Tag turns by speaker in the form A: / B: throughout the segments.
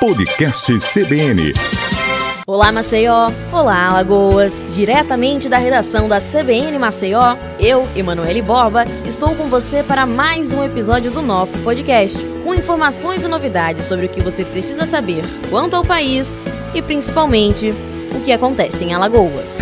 A: Podcast CBN.
B: Olá Maceió, olá Alagoas, diretamente da redação da CBN Maceió, eu, Emanuele Borba, estou com você para mais um episódio do nosso podcast, com informações e novidades sobre o que você precisa saber quanto ao país e principalmente o que acontece em Alagoas.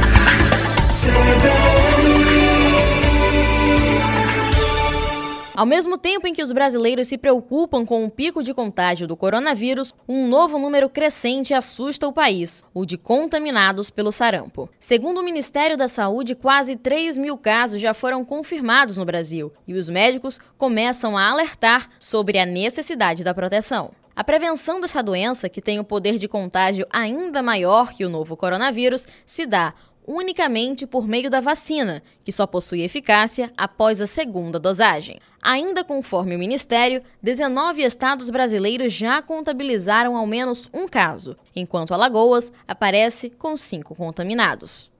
B: Ao mesmo tempo em que os brasileiros se preocupam com o pico de contágio do coronavírus, um novo número crescente assusta o país, o de contaminados pelo sarampo. Segundo o Ministério da Saúde, quase 3 mil casos já foram confirmados no Brasil e os médicos começam a alertar sobre a necessidade da proteção. A prevenção dessa doença, que tem o poder de contágio ainda maior que o novo coronavírus, se dá unicamente por meio da vacina, que só possui eficácia após a segunda dosagem. Ainda conforme o Ministério, 19 estados brasileiros já contabilizaram ao menos um caso, enquanto Alagoas aparece com cinco contaminados.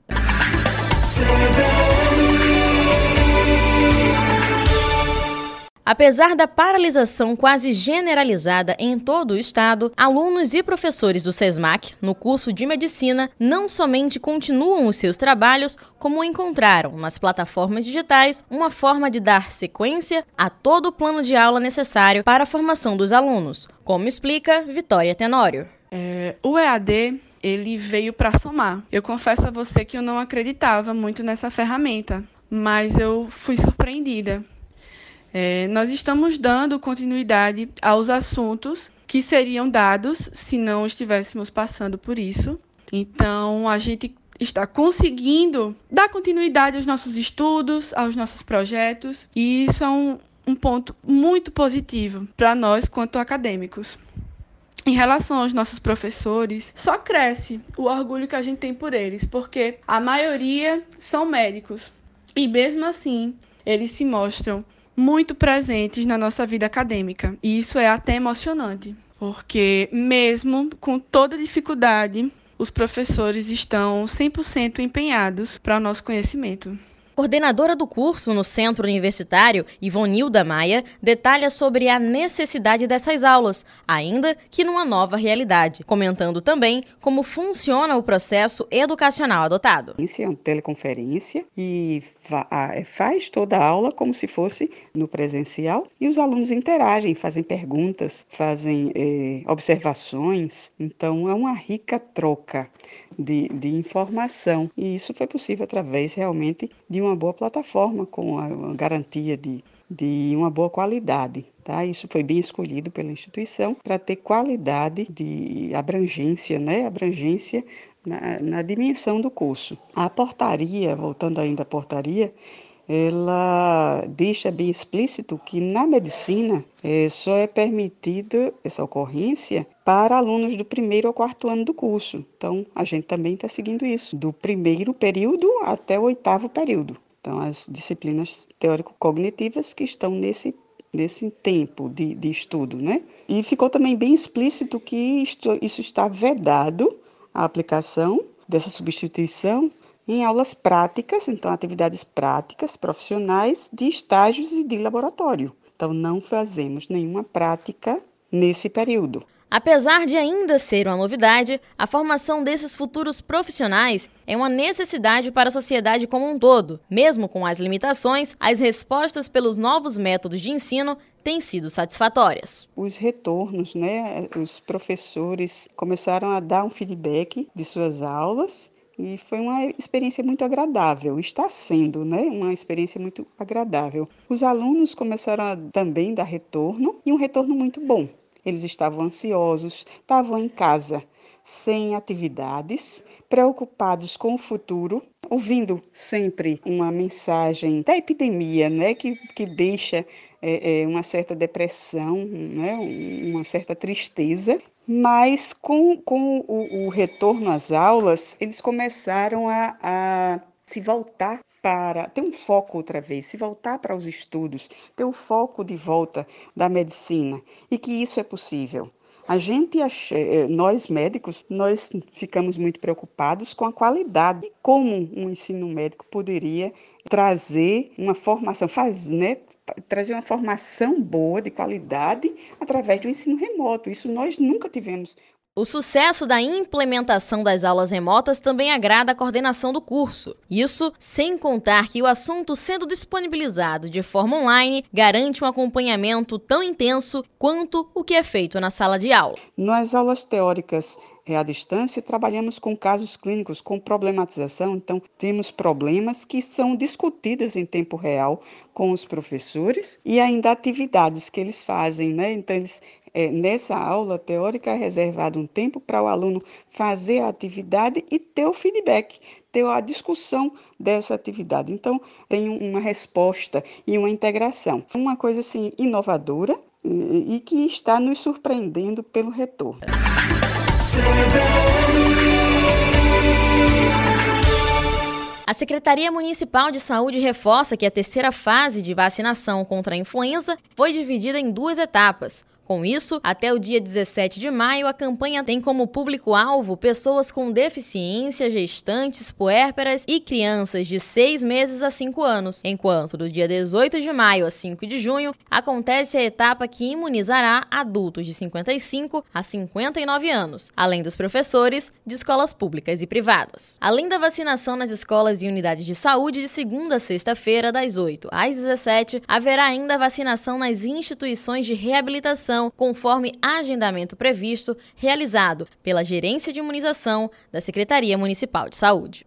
B: Apesar da paralisação quase generalizada em todo o estado, alunos e professores do SESMAC, no curso de medicina, não somente continuam os seus trabalhos, como encontraram nas plataformas digitais uma forma de dar sequência a todo o plano de aula necessário para a formação dos alunos, como explica Vitória Tenório.
C: É, o EAD ele veio para somar. Eu confesso a você que eu não acreditava muito nessa ferramenta, mas eu fui surpreendida é, nós estamos dando continuidade aos assuntos que seriam dados se não estivéssemos passando por isso. Então, a gente está conseguindo dar continuidade aos nossos estudos, aos nossos projetos, e isso é um, um ponto muito positivo para nós quanto acadêmicos. Em relação aos nossos professores, só cresce o orgulho que a gente tem por eles, porque a maioria são médicos. E mesmo assim, eles se mostram muito presentes na nossa vida acadêmica. E isso é até emocionante, porque mesmo com toda dificuldade, os professores estão 100% empenhados para o nosso conhecimento.
B: Coordenadora do curso no Centro Universitário, Ivonilda Maia, detalha sobre a necessidade dessas aulas, ainda que numa nova realidade, comentando também como funciona o processo educacional adotado.
D: Isso é uma teleconferência e faz toda a aula como se fosse no presencial e os alunos interagem, fazem perguntas, fazem é, observações. Então, é uma rica troca de, de informação e isso foi possível através realmente de uma boa plataforma com a garantia de, de uma boa qualidade. Tá? Isso foi bem escolhido pela instituição para ter qualidade de abrangência, né? abrangência na, na dimensão do curso. A portaria, voltando ainda à portaria, ela deixa bem explícito que na medicina é, só é permitida essa ocorrência para alunos do primeiro ao quarto ano do curso. Então, a gente também está seguindo isso, do primeiro período até o oitavo período. Então, as disciplinas teórico-cognitivas que estão nesse nesse tempo de, de estudo, né? E ficou também bem explícito que isto, isso está vedado a aplicação dessa substituição em aulas práticas, então atividades práticas profissionais de estágios e de laboratório. Então não fazemos nenhuma prática nesse período.
B: Apesar de ainda ser uma novidade, a formação desses futuros profissionais é uma necessidade para a sociedade como um todo. Mesmo com as limitações, as respostas pelos novos métodos de ensino têm sido satisfatórias.
D: Os retornos, né? Os professores começaram a dar um feedback de suas aulas e foi uma experiência muito agradável, está sendo, né? Uma experiência muito agradável. Os alunos começaram a também dar retorno e um retorno muito bom. Eles estavam ansiosos, estavam em casa, sem atividades, preocupados com o futuro, ouvindo sempre uma mensagem da epidemia, né, que, que deixa é, é, uma certa depressão, né, uma certa tristeza. Mas com, com o, o retorno às aulas, eles começaram a, a se voltar para ter um foco outra vez, se voltar para os estudos, ter o foco de volta da medicina e que isso é possível. A gente, eh, nós médicos, nós ficamos muito preocupados com a qualidade, como um ensino médico poderia trazer uma formação, faz, né, trazer uma formação boa, de qualidade, através do ensino remoto. Isso nós nunca tivemos
B: o sucesso da implementação das aulas remotas também agrada a coordenação do curso. Isso sem contar que o assunto sendo disponibilizado de forma online garante um acompanhamento tão intenso quanto o que é feito na sala de aula.
D: Nas aulas teóricas é à distância, trabalhamos com casos clínicos com problematização, então temos problemas que são discutidos em tempo real com os professores e ainda atividades que eles fazem, né? Então eles é, nessa aula teórica é reservado um tempo para o aluno fazer a atividade e ter o feedback, ter a discussão dessa atividade. Então, tem uma resposta e uma integração. Uma coisa assim inovadora e, e que está nos surpreendendo pelo retorno.
B: A Secretaria Municipal de Saúde reforça que a terceira fase de vacinação contra a influenza foi dividida em duas etapas. Com isso, até o dia 17 de maio, a campanha tem como público-alvo pessoas com deficiência, gestantes, puérperas e crianças de 6 meses a 5 anos, enquanto do dia 18 de maio a 5 de junho acontece a etapa que imunizará adultos de 55 a 59 anos, além dos professores de escolas públicas e privadas. Além da vacinação nas escolas e unidades de saúde de segunda a sexta-feira, das 8 às 17, haverá ainda vacinação nas instituições de reabilitação imunização conforme agendamento previsto realizado pela Gerência de Imunização da Secretaria Municipal de Saúde.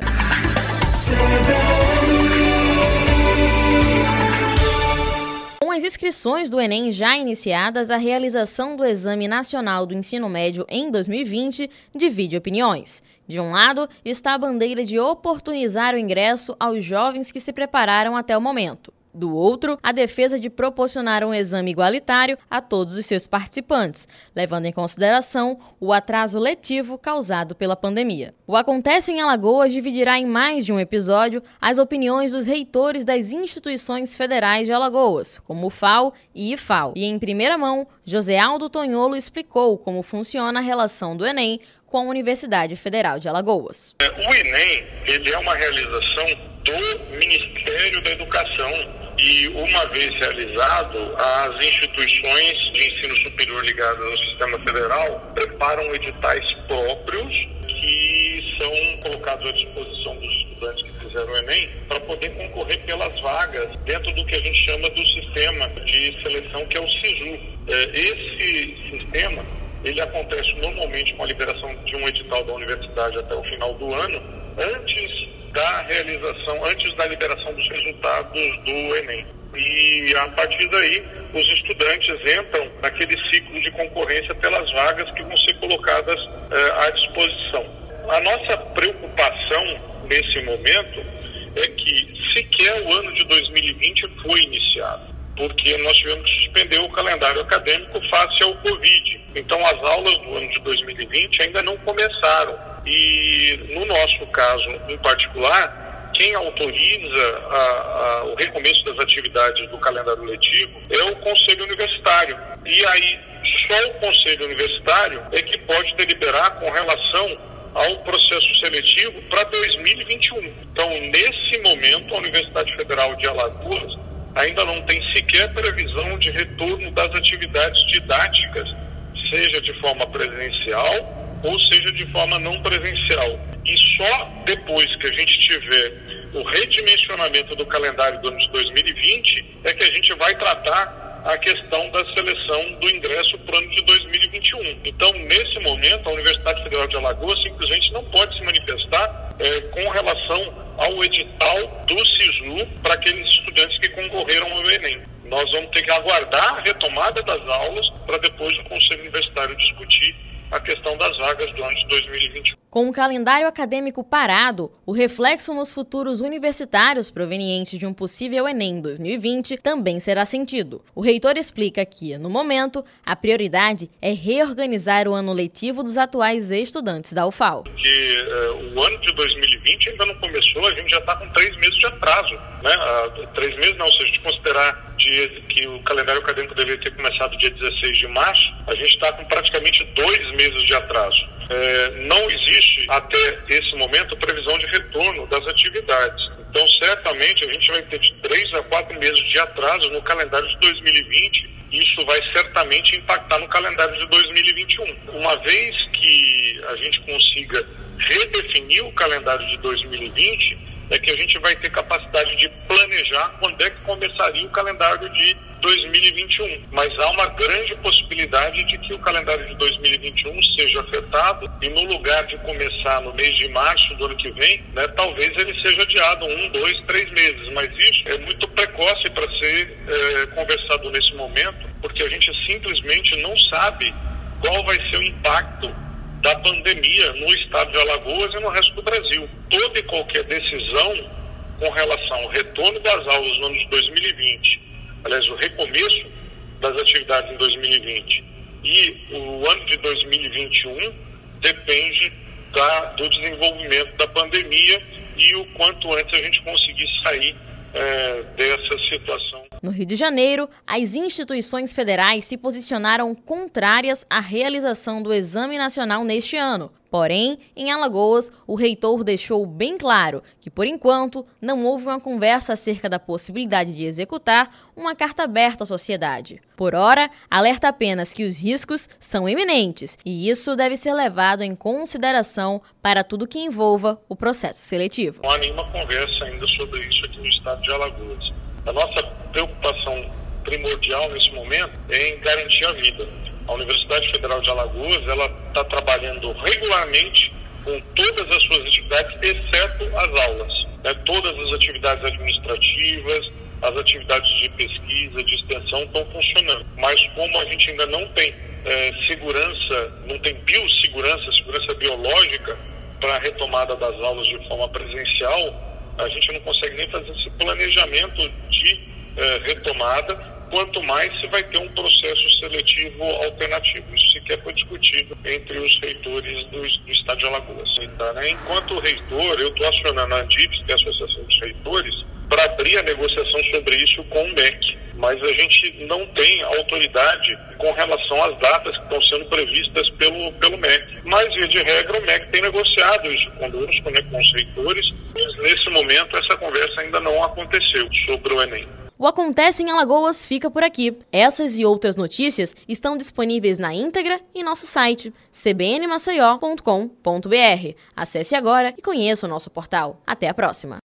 B: Com as inscrições do Enem já iniciadas, a realização do Exame Nacional do Ensino Médio em 2020 divide opiniões. De um lado, está a bandeira de oportunizar o ingresso aos jovens que se prepararam até o momento. Do outro, a defesa de proporcionar um exame igualitário a todos os seus participantes, levando em consideração o atraso letivo causado pela pandemia. O Acontece em Alagoas dividirá em mais de um episódio as opiniões dos reitores das instituições federais de Alagoas, como FAO e IFAO. E em primeira mão, José Aldo Tonholo explicou como funciona a relação do Enem com a Universidade Federal de Alagoas.
E: O Enem ele é uma realização do Ministério da Educação e, uma vez realizado, as instituições de ensino superior ligadas ao sistema federal preparam editais próprios que são colocados à disposição dos estudantes que fizeram o Enem para poder concorrer pelas vagas dentro do que a gente chama do sistema de seleção que é o SISU. É, esse sistema ele acontece normalmente com a liberação de um edital da universidade até o final do ano, antes da realização, antes da liberação dos resultados do Enem. E a partir daí, os estudantes entram naquele ciclo de concorrência pelas vagas que vão ser colocadas eh, à disposição. A nossa preocupação nesse momento é que sequer o ano de 2020 foi iniciado, porque nós tivemos que suspender o calendário acadêmico face ao Covid. Então, as aulas do ano de 2020 ainda não começaram. E no nosso caso em particular, quem autoriza a, a, o recomeço das atividades do calendário letivo é o Conselho Universitário. E aí, só o Conselho Universitário é que pode deliberar com relação ao processo seletivo para 2021. Então, nesse momento, a Universidade Federal de Alagoas ainda não tem sequer previsão de retorno das atividades didáticas, seja de forma presencial ou seja de forma não presencial. E só depois que a gente tiver o redimensionamento do calendário do ano de 2020 é que a gente vai tratar a questão da seleção do ingresso para o ano de 2021. Então, nesse momento, a Universidade Federal de Alagoas simplesmente não pode se manifestar é, com relação ao edital do SISU para aqueles estudantes que concorreram ao Enem. Nós vamos ter que aguardar a retomada das aulas para depois o Conselho Universitário discutir a questão das vagas do ano de 2021.
B: Com o calendário acadêmico parado, o reflexo nos futuros universitários provenientes de um possível Enem 2020 também será sentido. O reitor explica que, no momento, a prioridade é reorganizar o ano letivo dos atuais estudantes da UFAL.
E: Que uh, o ano de 2020 ainda não começou, a gente já está com três meses de atraso. Né? Uh, três meses não, se a gente considerar dia que o calendário acadêmico deveria ter começado dia 16 de março, a gente está com praticamente dois meses de atraso. É, não existe, até esse momento, previsão de retorno das atividades. Então, certamente, a gente vai ter de três a quatro meses de atraso no calendário de 2020. Isso vai certamente impactar no calendário de 2021. Uma vez que a gente consiga redefinir o calendário de 2020, é que a gente vai ter capacidade de planejar quando é que começaria o calendário de 2021. Mas há uma grande possibilidade de que o calendário de 2021 seja afetado e no lugar de começar no mês de março do ano que vem, né, talvez ele seja adiado um, dois, três meses. Mas isso é muito precoce para ser é, conversado nesse momento, porque a gente simplesmente não sabe qual vai ser o impacto da pandemia no estado de Alagoas e no resto do Brasil. Toda e qualquer decisão com relação ao retorno das aulas no ano de 2020, aliás, o recomeço das atividades em 2020 e o ano de 2021 depende da, do desenvolvimento da pandemia e o quanto antes a gente conseguir sair é, dessa situação.
B: No Rio de Janeiro, as instituições federais se posicionaram contrárias à realização do Exame Nacional neste ano, Porém, em Alagoas, o reitor deixou bem claro que, por enquanto, não houve uma conversa acerca da possibilidade de executar uma carta aberta à sociedade. Por ora, alerta apenas que os riscos são iminentes e isso deve ser levado em consideração para tudo que envolva o processo seletivo.
E: Não há nenhuma conversa ainda sobre isso aqui no estado de Alagoas. A nossa preocupação primordial nesse momento é em garantir a vida a Universidade Federal de Alagoas ela está trabalhando regularmente com todas as suas atividades, exceto as aulas. Né? Todas as atividades administrativas, as atividades de pesquisa, de extensão estão funcionando. Mas como a gente ainda não tem é, segurança, não tem biossegurança, segurança biológica para a retomada das aulas de forma presencial, a gente não consegue nem fazer esse planejamento de é, retomada quanto mais se vai ter um processo seletivo alternativo. Isso sequer foi discutido entre os reitores do, do Estado de Alagoas. Então, né? Enquanto reitor, eu estou acionando a ANDIPS, que é a Associação dos Reitores, para abrir a negociação sobre isso com o MEC. Mas a gente não tem autoridade com relação às datas que estão sendo previstas pelo, pelo MEC. Mas, via de regra, o MEC tem negociado isso conosco, né, com os reitores. Mas, nesse momento, essa conversa ainda não aconteceu sobre o Enem.
B: O Acontece em Alagoas fica por aqui. Essas e outras notícias estão disponíveis na íntegra em nosso site cbnmaceió.com.br. Acesse agora e conheça o nosso portal. Até a próxima!